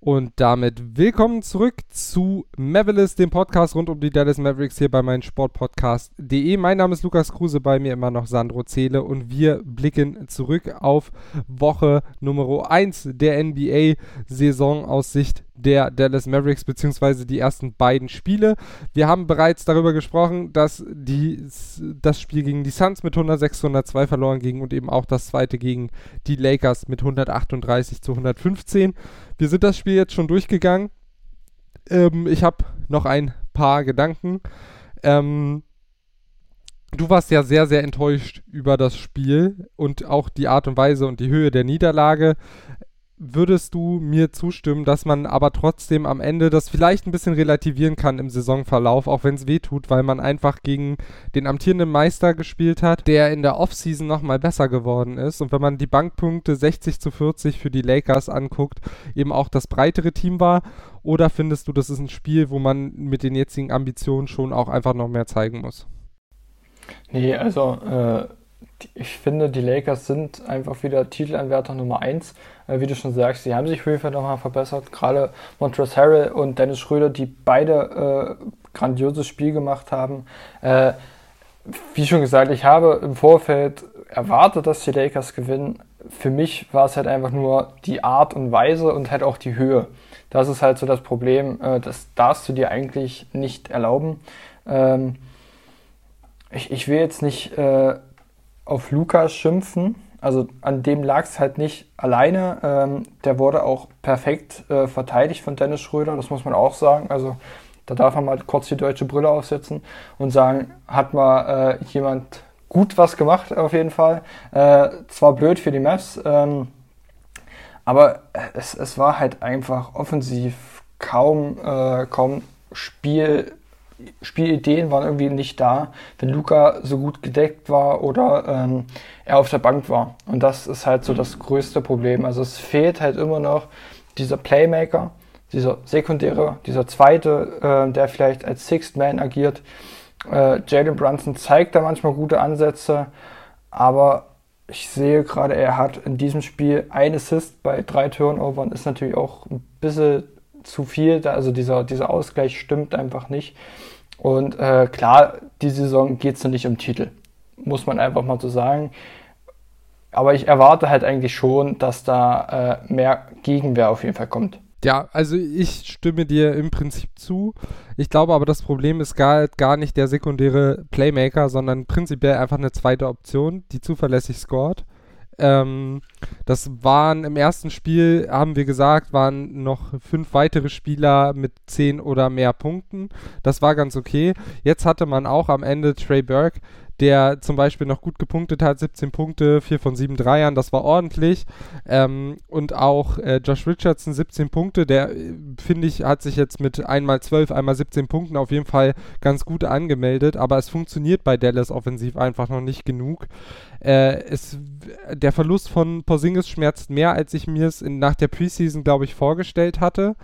Und damit willkommen zurück zu Mavericks, dem Podcast rund um die Dallas Mavericks hier bei meinem Sportpodcast.de. Mein Name ist Lukas Kruse, bei mir immer noch Sandro Zähle und wir blicken zurück auf Woche Nummer 1 der NBA-Saison aus Sicht der Dallas Mavericks beziehungsweise die ersten beiden Spiele. Wir haben bereits darüber gesprochen, dass die, das Spiel gegen die Suns mit 106 zu 102 verloren ging und eben auch das zweite gegen die Lakers mit 138 zu 115. Wir sind das Spiel jetzt schon durchgegangen. Ähm, ich habe noch ein paar Gedanken. Ähm, du warst ja sehr, sehr enttäuscht über das Spiel und auch die Art und Weise und die Höhe der Niederlage würdest du mir zustimmen, dass man aber trotzdem am Ende das vielleicht ein bisschen relativieren kann im Saisonverlauf, auch wenn es weh tut, weil man einfach gegen den amtierenden Meister gespielt hat, der in der Offseason nochmal besser geworden ist. Und wenn man die Bankpunkte 60 zu 40 für die Lakers anguckt, eben auch das breitere Team war? Oder findest du, das ist ein Spiel, wo man mit den jetzigen Ambitionen schon auch einfach noch mehr zeigen muss? Nee, also äh, ich finde, die Lakers sind einfach wieder Titelanwärter Nummer 1. Äh, wie du schon sagst, sie haben sich auf jeden Fall nochmal verbessert. Gerade Montrezl Harrell und Dennis Schröder, die beide äh, grandioses Spiel gemacht haben. Äh, wie schon gesagt, ich habe im Vorfeld erwartet, dass die Lakers gewinnen. Für mich war es halt einfach nur die Art und Weise und halt auch die Höhe. Das ist halt so das Problem. Äh, das darfst du dir eigentlich nicht erlauben. Ähm, ich, ich will jetzt nicht äh, auf Lukas schimpfen. Also an dem lag es halt nicht alleine. Ähm, der wurde auch perfekt äh, verteidigt von Dennis Schröder, das muss man auch sagen. Also da darf man mal kurz die deutsche Brille aufsetzen und sagen, hat mal äh, jemand gut was gemacht auf jeden Fall. Äh, zwar blöd für die Mavs, ähm, aber es, es war halt einfach offensiv kaum, äh, kaum Spiel Spielideen waren irgendwie nicht da, wenn Luca so gut gedeckt war oder ähm, er auf der Bank war. Und das ist halt so das größte Problem. Also es fehlt halt immer noch dieser Playmaker, dieser sekundäre, dieser zweite, äh, der vielleicht als Sixth Man agiert. Äh, Jalen Brunson zeigt da manchmal gute Ansätze, aber ich sehe gerade, er hat in diesem Spiel ein Assist bei drei Turnovern, ist natürlich auch ein bisschen zu viel, also dieser, dieser Ausgleich stimmt einfach nicht. Und äh, klar, die Saison geht es nicht um Titel, muss man einfach mal so sagen. Aber ich erwarte halt eigentlich schon, dass da äh, mehr Gegenwehr auf jeden Fall kommt. Ja, also ich stimme dir im Prinzip zu. Ich glaube aber, das Problem ist gar, gar nicht der sekundäre Playmaker, sondern prinzipiell einfach eine zweite Option, die zuverlässig scored. Ähm, das waren im ersten Spiel, haben wir gesagt, waren noch fünf weitere Spieler mit zehn oder mehr Punkten. Das war ganz okay. Jetzt hatte man auch am Ende Trey Burke, der zum Beispiel noch gut gepunktet hat, 17 Punkte, 4 von 7 Dreiern, das war ordentlich. Ähm, und auch äh, Josh Richardson 17 Punkte, der, äh, finde ich, hat sich jetzt mit einmal 12, einmal 17 Punkten auf jeden Fall ganz gut angemeldet, aber es funktioniert bei Dallas offensiv einfach noch nicht genug. Äh, es, der Verlust von Porzingis schmerzt mehr, als ich mir es nach der Preseason, glaube ich, vorgestellt hatte.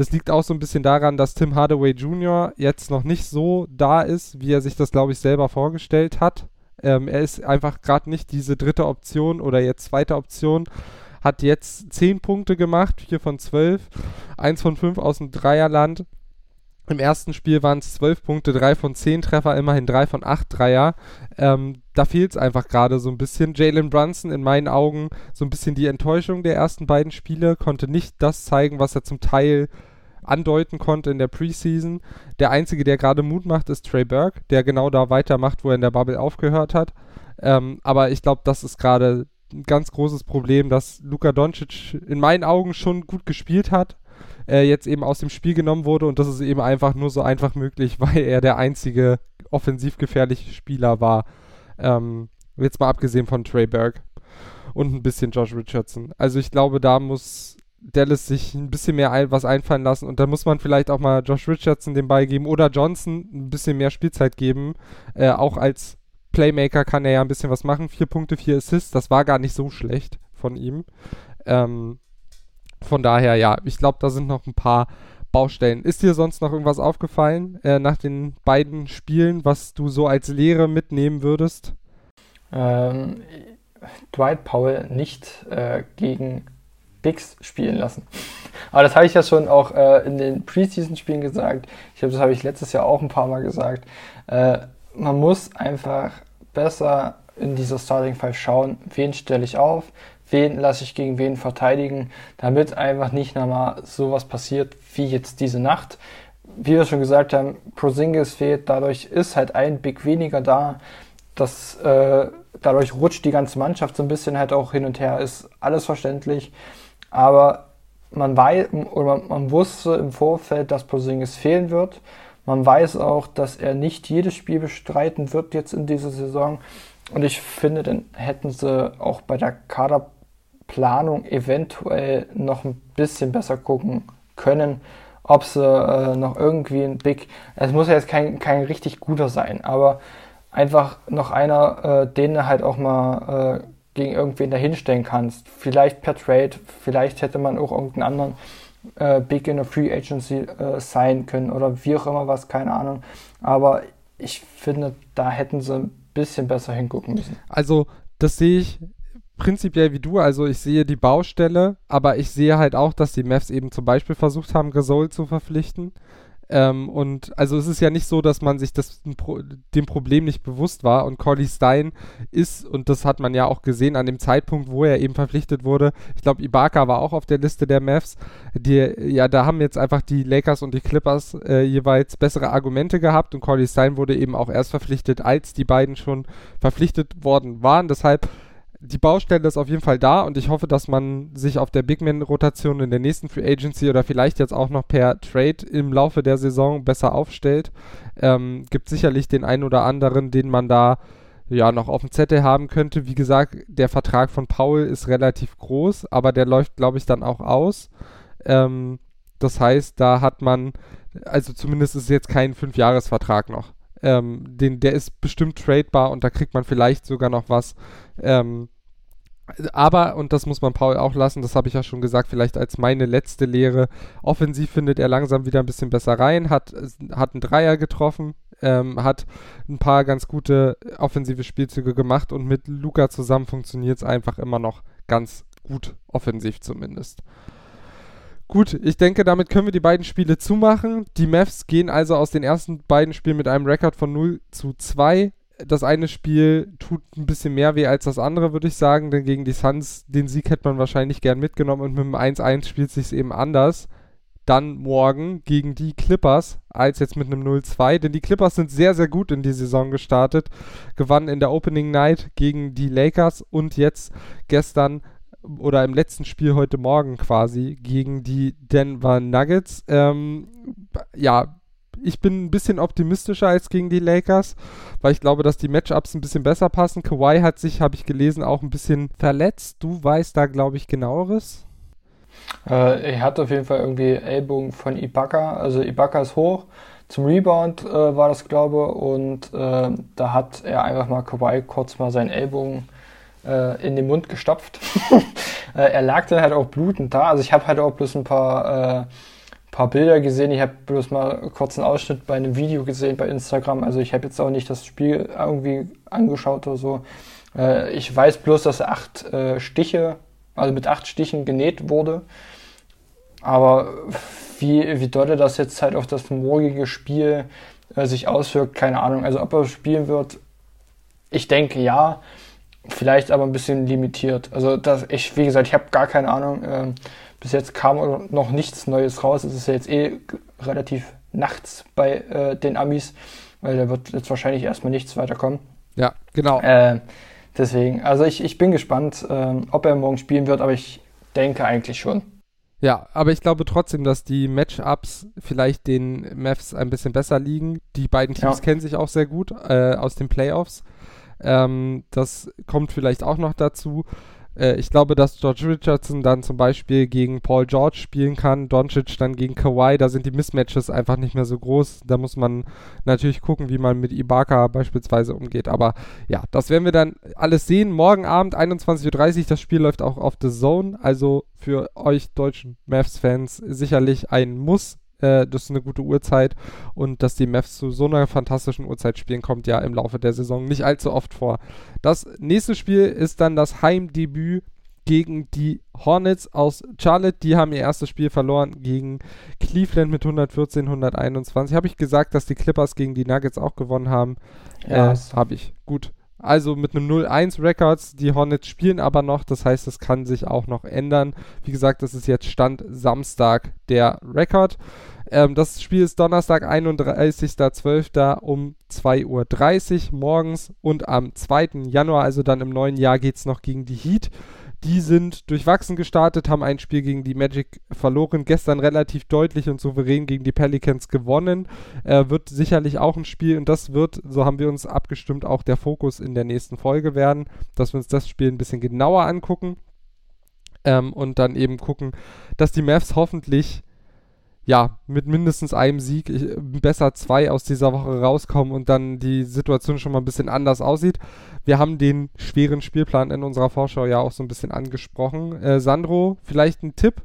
Das liegt auch so ein bisschen daran, dass Tim Hardaway Jr. jetzt noch nicht so da ist, wie er sich das, glaube ich, selber vorgestellt hat. Ähm, er ist einfach gerade nicht diese dritte Option oder jetzt zweite Option. Hat jetzt 10 Punkte gemacht, 4 von 12, 1 von 5 aus dem Dreierland. Im ersten Spiel waren es 12 Punkte, 3 von 10 Treffer, immerhin 3 von 8 Dreier. Ähm, da fehlt es einfach gerade so ein bisschen. Jalen Brunson in meinen Augen so ein bisschen die Enttäuschung der ersten beiden Spiele, konnte nicht das zeigen, was er zum Teil andeuten konnte in der Preseason. Der einzige, der gerade Mut macht, ist Trey Burke, der genau da weitermacht, wo er in der Bubble aufgehört hat. Ähm, aber ich glaube, das ist gerade ein ganz großes Problem, dass Luka Doncic in meinen Augen schon gut gespielt hat, äh, jetzt eben aus dem Spiel genommen wurde und das ist eben einfach nur so einfach möglich, (laughs) weil er der einzige offensiv gefährliche Spieler war. Ähm, jetzt mal abgesehen von Trey Burke und ein bisschen Josh Richardson. Also ich glaube, da muss Dallas sich ein bisschen mehr ein, was einfallen lassen und da muss man vielleicht auch mal Josh Richardson den Ball geben oder Johnson ein bisschen mehr Spielzeit geben. Äh, auch als Playmaker kann er ja ein bisschen was machen. Vier Punkte, vier Assists, das war gar nicht so schlecht von ihm. Ähm, von daher, ja, ich glaube, da sind noch ein paar Baustellen. Ist dir sonst noch irgendwas aufgefallen äh, nach den beiden Spielen, was du so als Lehre mitnehmen würdest? Ähm, Dwight Powell nicht äh, gegen Bigs spielen lassen. Aber das habe ich ja schon auch äh, in den Preseason-Spielen gesagt. Ich glaube, das habe ich letztes Jahr auch ein paar Mal gesagt. Äh, man muss einfach besser in dieser Starting Five schauen, wen stelle ich auf, wen lasse ich gegen wen verteidigen, damit einfach nicht nochmal sowas passiert wie jetzt diese Nacht. Wie wir schon gesagt haben, Prosingis fehlt, dadurch ist halt ein Big weniger da. Das, äh, dadurch rutscht die ganze Mannschaft so ein bisschen halt auch hin und her, ist alles verständlich. Aber man weiß oder man wusste im Vorfeld, dass Porzingis fehlen wird. Man weiß auch, dass er nicht jedes Spiel bestreiten wird jetzt in dieser Saison. Und ich finde, dann hätten sie auch bei der Kaderplanung eventuell noch ein bisschen besser gucken können, ob sie äh, noch irgendwie ein Big, es muss ja jetzt kein, kein richtig guter sein, aber einfach noch einer, äh, den halt auch mal äh, gegen irgendwen dahinstellen kannst. Vielleicht per Trade, vielleicht hätte man auch irgendeinen anderen äh, Big in a Free Agency äh, sein können oder wie auch immer was, keine Ahnung. Aber ich finde, da hätten sie ein bisschen besser hingucken müssen. Also, das sehe ich prinzipiell wie du. Also, ich sehe die Baustelle, aber ich sehe halt auch, dass die Mavs eben zum Beispiel versucht haben, Gasol zu verpflichten. Ähm, und also es ist ja nicht so, dass man sich das, dem Problem nicht bewusst war. Und Corley Stein ist, und das hat man ja auch gesehen an dem Zeitpunkt, wo er eben verpflichtet wurde. Ich glaube, Ibaka war auch auf der Liste der Mavs. Die, ja, da haben jetzt einfach die Lakers und die Clippers äh, jeweils bessere Argumente gehabt. Und Corley Stein wurde eben auch erst verpflichtet, als die beiden schon verpflichtet worden waren. Deshalb die Baustelle ist auf jeden Fall da und ich hoffe, dass man sich auf der Big Man-Rotation in der nächsten Free Agency oder vielleicht jetzt auch noch per Trade im Laufe der Saison besser aufstellt. Ähm, gibt sicherlich den einen oder anderen, den man da ja noch auf dem Zettel haben könnte. Wie gesagt, der Vertrag von Paul ist relativ groß, aber der läuft, glaube ich, dann auch aus. Ähm, das heißt, da hat man, also zumindest ist jetzt kein Fünfjahresvertrag noch. Ähm, den, der ist bestimmt tradebar und da kriegt man vielleicht sogar noch was. Ähm, aber, und das muss man Paul auch lassen, das habe ich ja schon gesagt, vielleicht als meine letzte Lehre, offensiv findet er langsam wieder ein bisschen besser rein, hat, hat einen Dreier getroffen, ähm, hat ein paar ganz gute offensive Spielzüge gemacht und mit Luca zusammen funktioniert es einfach immer noch ganz gut, offensiv zumindest. Gut, ich denke, damit können wir die beiden Spiele zumachen. Die Mavs gehen also aus den ersten beiden Spielen mit einem Rekord von 0 zu 2. Das eine Spiel tut ein bisschen mehr weh als das andere, würde ich sagen, denn gegen die Suns, den Sieg hätte man wahrscheinlich gern mitgenommen und mit dem 1-1 spielt sich eben anders. dann morgen gegen die Clippers als jetzt mit einem 0-2, denn die Clippers sind sehr, sehr gut in die Saison gestartet, gewannen in der Opening Night gegen die Lakers und jetzt gestern oder im letzten Spiel heute Morgen quasi gegen die Denver Nuggets. Ähm, ja, ich bin ein bisschen optimistischer als gegen die Lakers, weil ich glaube, dass die Matchups ein bisschen besser passen. Kawhi hat sich, habe ich gelesen, auch ein bisschen verletzt. Du weißt da, glaube ich, genaueres. Äh, er hat auf jeden Fall irgendwie Ellbogen von Ibaka. Also Ibaka ist hoch. Zum Rebound äh, war das, glaube ich. Und äh, da hat er einfach mal Kawhi kurz mal seinen Ellbogen in den Mund gestopft. (laughs) Äh, er lag dann halt auch blutend da. Also ich habe halt auch bloß ein paar, äh, paar Bilder gesehen. Ich habe bloß mal kurz einen Ausschnitt bei einem Video gesehen bei Instagram. Also ich habe jetzt auch nicht das Spiel irgendwie angeschaut oder so. ich weiß bloß, dass acht Stiche also mit acht Stichen genäht wurde. Aber wie, wie doll das jetzt halt auf das morgige Spiel äh, sich auswirkt, keine Ahnung. Also ob er spielen wird, ich denke ja, vielleicht aber ein bisschen limitiert. Also das, ich, wie gesagt, ich habe gar keine Ahnung. Ähm, bis jetzt kam noch nichts Neues raus. Es ist ja jetzt eh relativ nachts bei äh, den Amis, weil da wird jetzt wahrscheinlich erstmal nichts weiterkommen. Ja, genau. Äh, Deswegen, also ich, ich bin gespannt, ähm, ob er morgen spielen wird, aber ich denke eigentlich schon. Ja, aber ich glaube trotzdem, dass die Matchups vielleicht den Mavs ein bisschen besser liegen. Die beiden Teams ja. kennen sich auch sehr gut äh, aus den Playoffs. Ähm, das kommt vielleicht auch noch dazu. Äh, ich glaube, dass George Richardson dann zum Beispiel gegen Paul George spielen kann, Doncic dann gegen Kawhi, da sind die Mismatches einfach nicht mehr so groß. Da muss man natürlich gucken, wie man mit Ibaka beispielsweise umgeht. Aber ja, das werden wir dann alles sehen. Morgen Abend 21.30 Uhr, das Spiel läuft auch auf The Zone, also für euch deutschen Mavs-Fans sicherlich ein Muss äh, das ist eine gute Uhrzeit und dass die Mavs zu so einer fantastischen Uhrzeit spielen, kommt ja im Laufe der Saison nicht allzu oft vor. Das nächste Spiel ist dann das Heimdebüt gegen die Hornets aus Charlotte. Die haben ihr erstes Spiel verloren gegen Cleveland mit 114, 121. Habe ich gesagt, dass die Clippers gegen die Nuggets auch gewonnen haben? Ja, äh, habe ich. Gut. Also mit einem 0-1 Records. Die Hornets spielen aber noch, das heißt, es kann sich auch noch ändern. Wie gesagt, das ist jetzt Stand Samstag der Rekord. Ähm, das Spiel ist Donnerstag, 31.12. um 2.30 Uhr morgens und am 2. Januar, also dann im neuen Jahr, geht es noch gegen die Heat. Die sind durchwachsen gestartet, haben ein Spiel gegen die Magic verloren, gestern relativ deutlich und souverän gegen die Pelicans gewonnen. Äh, wird sicherlich auch ein Spiel und das wird, so haben wir uns abgestimmt, auch der Fokus in der nächsten Folge werden, dass wir uns das Spiel ein bisschen genauer angucken ähm, und dann eben gucken, dass die Mavs hoffentlich ja, mit mindestens einem Sieg, besser zwei aus dieser Woche rauskommen und dann die Situation schon mal ein bisschen anders aussieht. Wir haben den schweren Spielplan in unserer Vorschau ja auch so ein bisschen angesprochen. Äh, Sandro, vielleicht ein Tipp?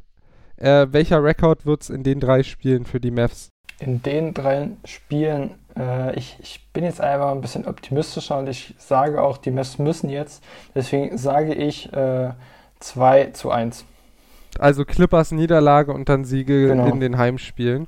Äh, welcher Rekord wird es in den drei Spielen für die Mavs? In den drei Spielen, äh, ich, ich bin jetzt einfach ein bisschen optimistischer und ich sage auch, die Mavs müssen jetzt. Deswegen sage ich äh, 2 zu 1. Also Clippers Niederlage und dann Siege genau. in den Heimspielen.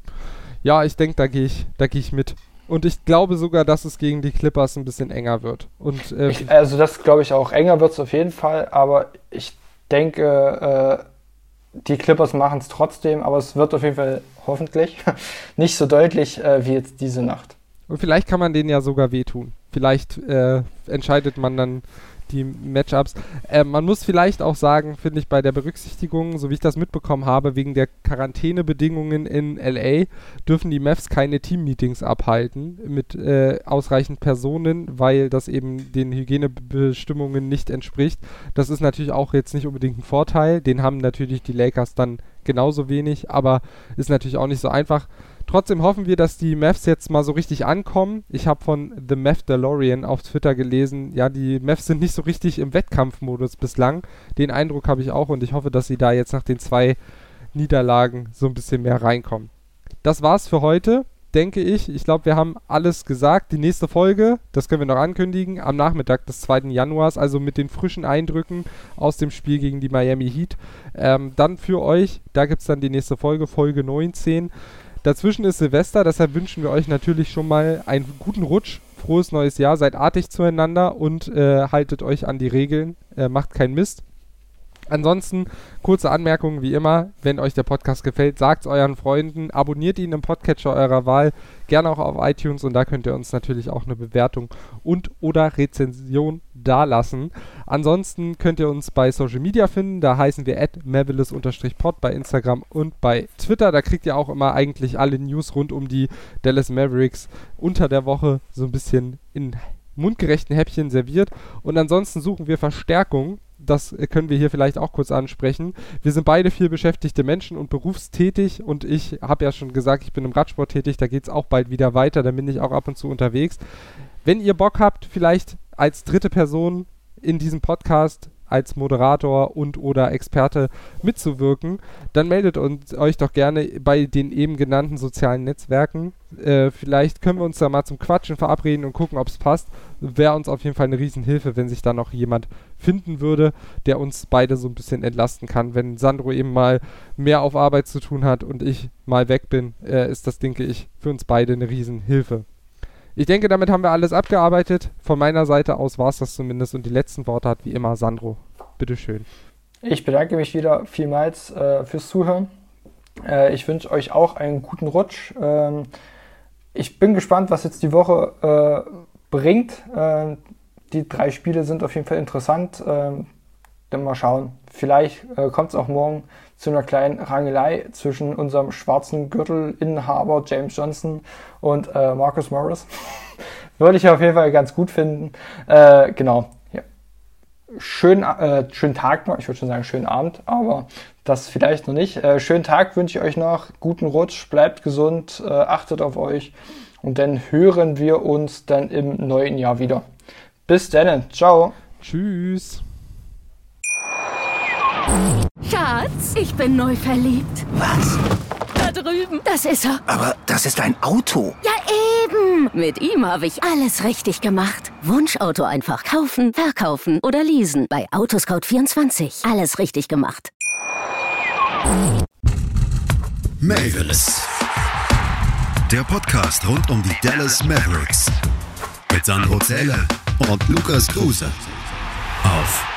Ja, ich denke, da gehe ich, da gehe ich mit. Und ich glaube sogar, dass es gegen die Clippers ein bisschen enger wird. Und, äh, ich, also das glaube ich auch. Enger wird es auf jeden Fall, aber ich denke, äh, die Clippers machen es trotzdem, aber es wird auf jeden Fall hoffentlich (laughs) nicht so deutlich äh, wie jetzt diese Nacht. Und vielleicht kann man denen ja sogar wehtun. Vielleicht äh, entscheidet man dann die Matchups. Äh, man muss vielleicht auch sagen, finde ich, bei der Berücksichtigung, so wie ich das mitbekommen habe, wegen der Quarantänebedingungen in LA, dürfen die Mavs keine Teammeetings abhalten mit äh, ausreichend Personen, weil das eben den Hygienebestimmungen nicht entspricht. Das ist natürlich auch jetzt nicht unbedingt ein Vorteil. Den haben natürlich die Lakers dann genauso wenig, aber ist natürlich auch nicht so einfach. Trotzdem hoffen wir, dass die Mavs jetzt mal so richtig ankommen. Ich habe von The Mav DeLorean auf Twitter gelesen, ja, die Mavs sind nicht so richtig im Wettkampfmodus bislang. Den Eindruck habe ich auch und ich hoffe, dass sie da jetzt nach den zwei Niederlagen so ein bisschen mehr reinkommen. Das war's für heute, denke ich. Ich glaube, wir haben alles gesagt. Die nächste Folge, das können wir noch ankündigen, am Nachmittag des 2. Januars, also mit den frischen Eindrücken aus dem Spiel gegen die Miami Heat. Ähm, dann für euch, da gibt es dann die nächste Folge, Folge 19. Dazwischen ist Silvester, deshalb wünschen wir euch natürlich schon mal einen guten Rutsch, frohes neues Jahr, seid artig zueinander und äh, haltet euch an die Regeln, äh, macht keinen Mist. Ansonsten, kurze Anmerkungen wie immer, wenn euch der Podcast gefällt, sagt es euren Freunden, abonniert ihn im Podcatcher eurer Wahl, gerne auch auf iTunes und da könnt ihr uns natürlich auch eine Bewertung und oder Rezension dalassen. Ansonsten könnt ihr uns bei Social Media finden, da heißen wir at pod bei Instagram und bei Twitter, da kriegt ihr auch immer eigentlich alle News rund um die Dallas Mavericks unter der Woche so ein bisschen in mundgerechten Häppchen serviert und ansonsten suchen wir Verstärkung das können wir hier vielleicht auch kurz ansprechen. Wir sind beide viel beschäftigte Menschen und berufstätig und ich habe ja schon gesagt, ich bin im Radsport tätig, da geht es auch bald wieder weiter, da bin ich auch ab und zu unterwegs. Wenn ihr Bock habt, vielleicht als dritte Person in diesem Podcast als Moderator und oder Experte mitzuwirken, dann meldet uns, euch doch gerne bei den eben genannten sozialen Netzwerken. Äh, vielleicht können wir uns da mal zum Quatschen verabreden und gucken, ob es passt. Wäre uns auf jeden Fall eine Riesenhilfe, wenn sich da noch jemand finden würde, der uns beide so ein bisschen entlasten kann. Wenn Sandro eben mal mehr auf Arbeit zu tun hat und ich mal weg bin, äh, ist das, denke ich, für uns beide eine Riesenhilfe. Ich denke, damit haben wir alles abgearbeitet. Von meiner Seite aus war es das zumindest. Und die letzten Worte hat wie immer Sandro. Bitteschön. Ich bedanke mich wieder vielmals äh, fürs Zuhören. Äh, ich wünsche euch auch einen guten Rutsch. Ähm, ich bin gespannt, was jetzt die Woche äh, bringt. Ähm, die drei Spiele sind auf jeden Fall interessant. Ähm, dann mal schauen. Vielleicht äh, kommt es auch morgen zu einer kleinen Rangelei zwischen unserem schwarzen Gürtelinhaber James Johnson und äh, Marcus Morris. (laughs) Würde ich auf jeden Fall ganz gut finden. Äh, genau. Ja. Schönen, äh, schönen Tag noch. Ich würde schon sagen schönen Abend, aber das vielleicht noch nicht. Äh, schönen Tag wünsche ich euch noch. Guten Rutsch. Bleibt gesund. Äh, achtet auf euch. Und dann hören wir uns dann im neuen Jahr wieder. Bis dann. Ciao. Tschüss. Schatz, ich bin neu verliebt. Was? Da drüben. Das ist er. Aber das ist ein Auto. Ja, eben. Mit ihm habe ich alles richtig gemacht. Wunschauto einfach kaufen, verkaufen oder leasen. Bei Autoscout24. Alles richtig gemacht. Mavis. Der Podcast rund um die Dallas Mavericks. Mit Sandro Zähler und Lukas Kruse. Auf